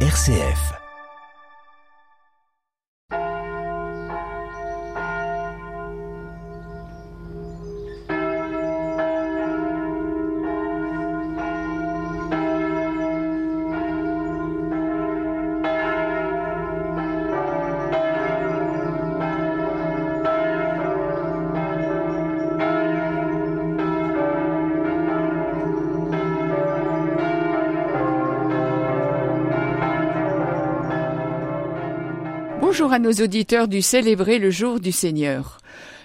RCF. Bonjour à nos auditeurs du Célébrer le jour du Seigneur.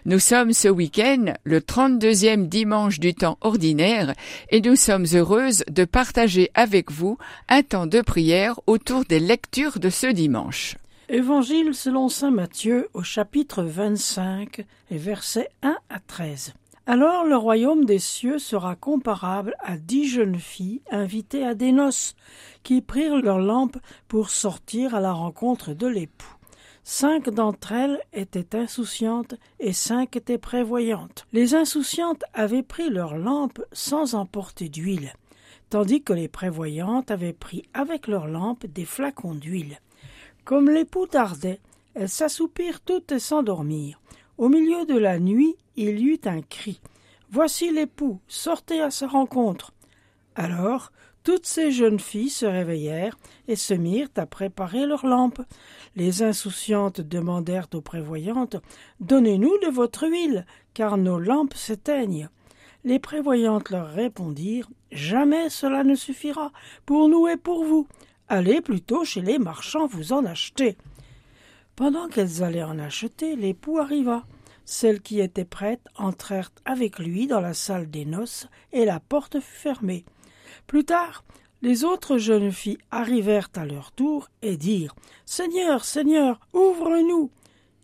Nous sommes ce week-end le 32e dimanche du temps ordinaire et nous sommes heureuses de partager avec vous un temps de prière autour des lectures de ce dimanche. Évangile selon saint Matthieu au chapitre 25 et versets 1 à 13. Alors le royaume des cieux sera comparable à dix jeunes filles invitées à des noces, qui prirent leurs lampes pour sortir à la rencontre de l'époux. Cinq d'entre elles étaient insouciantes et cinq étaient prévoyantes. Les insouciantes avaient pris leurs lampes sans emporter d'huile, tandis que les prévoyantes avaient pris avec leurs lampes des flacons d'huile. Comme l'époux tardait, elles s'assoupirent toutes et s'endormirent. Au milieu de la nuit, il y eut un cri. Voici l'époux, sortez à sa rencontre. Alors toutes ces jeunes filles se réveillèrent et se mirent à préparer leurs lampes. Les insouciantes demandèrent aux prévoyantes Donnez-nous de votre huile, car nos lampes s'éteignent. Les prévoyantes leur répondirent Jamais cela ne suffira, pour nous et pour vous. Allez plutôt chez les marchands vous en acheter. Pendant qu'elles allaient en acheter, l'époux arriva. Celles qui étaient prêtes entrèrent avec lui dans la salle des noces, et la porte fut fermée. Plus tard, les autres jeunes filles arrivèrent à leur tour et dirent Seigneur, Seigneur, ouvre-nous.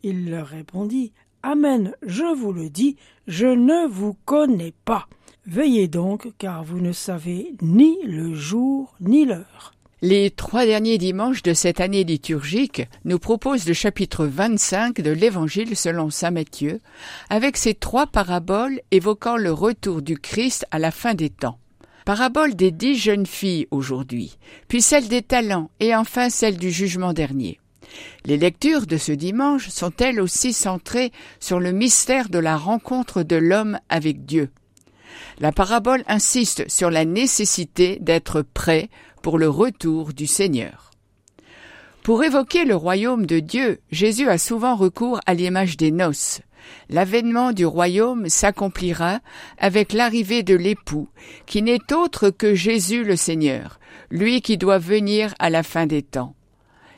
Il leur répondit Amen, je vous le dis, je ne vous connais pas. Veillez donc, car vous ne savez ni le jour ni l'heure. Les trois derniers dimanches de cette année liturgique nous proposent le chapitre 25 de l'Évangile selon saint Matthieu, avec ces trois paraboles évoquant le retour du Christ à la fin des temps. Parabole des dix jeunes filles aujourd'hui, puis celle des talents et enfin celle du jugement dernier. Les lectures de ce dimanche sont elles aussi centrées sur le mystère de la rencontre de l'homme avec Dieu. La parabole insiste sur la nécessité d'être prêt pour le retour du Seigneur. Pour évoquer le royaume de Dieu, Jésus a souvent recours à l'image des noces. L'avènement du royaume s'accomplira avec l'arrivée de l'époux, qui n'est autre que Jésus le Seigneur, lui qui doit venir à la fin des temps.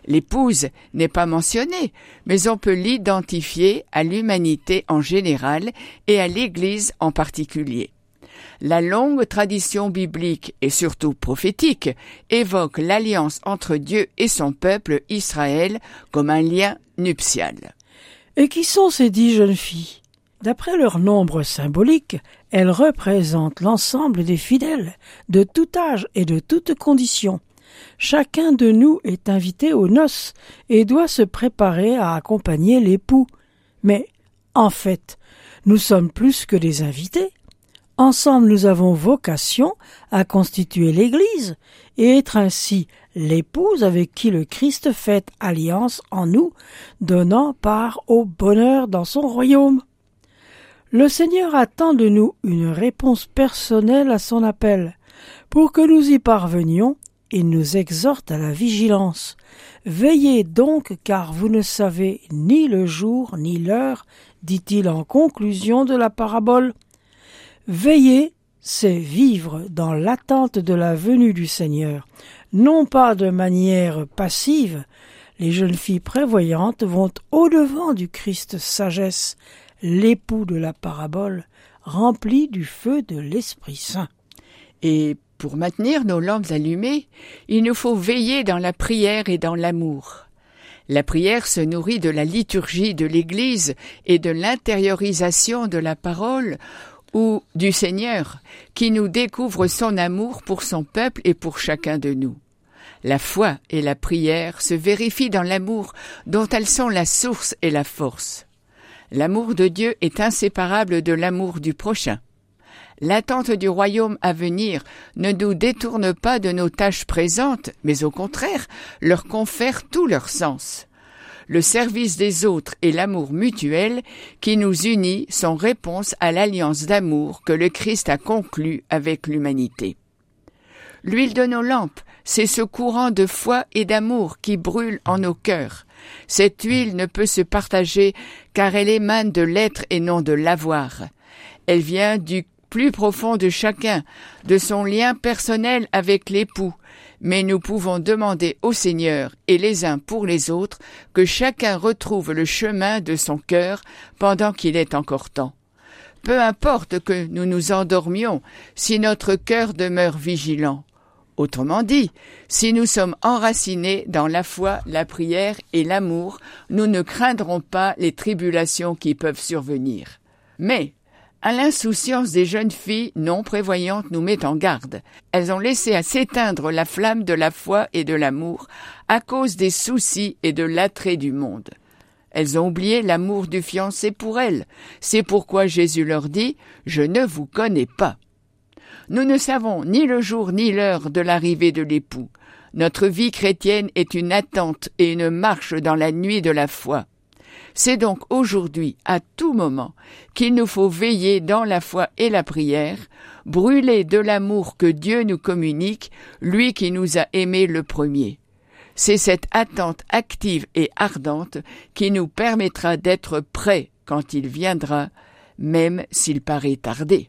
L'épouse n'est pas mentionnée, mais on peut l'identifier à l'humanité en général et à l'Église en particulier. La longue tradition biblique et surtout prophétique évoque l'alliance entre Dieu et son peuple Israël comme un lien nuptial. Et qui sont ces dix jeunes filles? D'après leur nombre symbolique, elles représentent l'ensemble des fidèles, de tout âge et de toutes conditions. Chacun de nous est invité aux noces et doit se préparer à accompagner l'époux. Mais, en fait, nous sommes plus que des invités. Ensemble nous avons vocation à constituer l'Église et être ainsi l'épouse avec qui le Christ fait alliance en nous, donnant part au bonheur dans son royaume. Le Seigneur attend de nous une réponse personnelle à son appel. Pour que nous y parvenions, il nous exhorte à la vigilance. Veillez donc, car vous ne savez ni le jour ni l'heure, dit-il en conclusion de la parabole. Veiller, c'est vivre dans l'attente de la venue du Seigneur, non pas de manière passive. Les jeunes filles prévoyantes vont au-devant du Christ sagesse, l'époux de la parabole, rempli du feu de l'Esprit Saint. Et pour maintenir nos lampes allumées, il nous faut veiller dans la prière et dans l'amour. La prière se nourrit de la liturgie de l'Église et de l'intériorisation de la parole ou du Seigneur, qui nous découvre son amour pour son peuple et pour chacun de nous. La foi et la prière se vérifient dans l'amour dont elles sont la source et la force. L'amour de Dieu est inséparable de l'amour du prochain. L'attente du royaume à venir ne nous détourne pas de nos tâches présentes, mais au contraire leur confère tout leur sens. Le service des autres et l'amour mutuel qui nous unit sont réponse à l'alliance d'amour que le Christ a conclue avec l'humanité. L'huile de nos lampes, c'est ce courant de foi et d'amour qui brûle en nos cœurs. Cette huile ne peut se partager car elle émane de l'être et non de l'avoir. Elle vient du plus profond de chacun, de son lien personnel avec l'époux, mais nous pouvons demander au Seigneur et les uns pour les autres que chacun retrouve le chemin de son cœur pendant qu'il est encore temps. Peu importe que nous nous endormions, si notre cœur demeure vigilant. Autrement dit, si nous sommes enracinés dans la foi, la prière et l'amour, nous ne craindrons pas les tribulations qui peuvent survenir. Mais à l'insouciance des jeunes filles non prévoyantes nous met en garde. Elles ont laissé à s'éteindre la flamme de la foi et de l'amour à cause des soucis et de l'attrait du monde. Elles ont oublié l'amour du fiancé pour elles. C'est pourquoi Jésus leur dit Je ne vous connais pas. Nous ne savons ni le jour ni l'heure de l'arrivée de l'époux. Notre vie chrétienne est une attente et une marche dans la nuit de la foi. C'est donc aujourd'hui, à tout moment, qu'il nous faut veiller dans la foi et la prière, brûler de l'amour que Dieu nous communique, lui qui nous a aimés le premier. C'est cette attente active et ardente qui nous permettra d'être prêts quand il viendra, même s'il paraît tarder.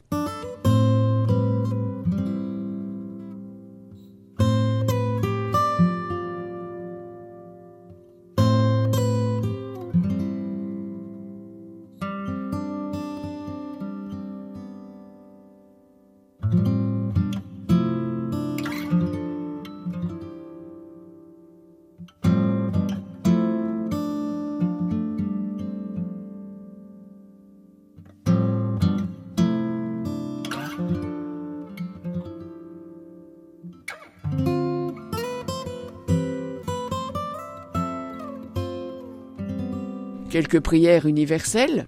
Quelques prières universelles.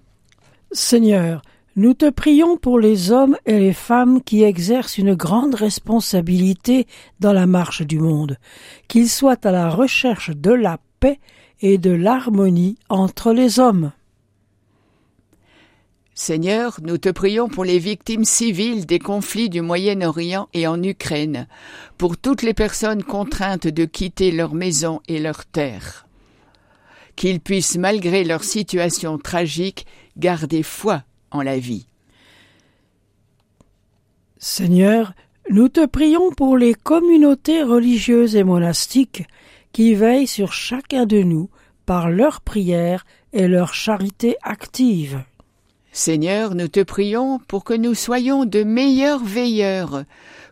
Seigneur, nous te prions pour les hommes et les femmes qui exercent une grande responsabilité dans la marche du monde, qu'ils soient à la recherche de la paix et de l'harmonie entre les hommes. Seigneur, nous te prions pour les victimes civiles des conflits du Moyen-Orient et en Ukraine, pour toutes les personnes contraintes de quitter leur maison et leur terre qu'ils puissent, malgré leur situation tragique, garder foi en la vie. Seigneur, nous te prions pour les communautés religieuses et monastiques qui veillent sur chacun de nous par leur prière et leur charité active. Seigneur, nous te prions pour que nous soyons de meilleurs veilleurs,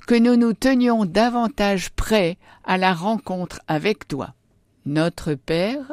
que nous nous tenions davantage prêts à la rencontre avec toi. Notre Père,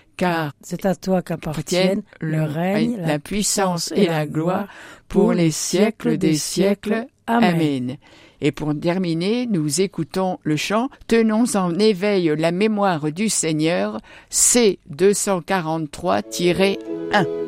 car c'est à toi qu'appartiennent le règne, la puissance et la gloire pour les siècles des siècles. Amen. Et pour terminer, nous écoutons le chant Tenons en éveil la mémoire du Seigneur, C243-1.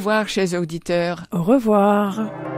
Revoir, chers auditeurs. Au revoir.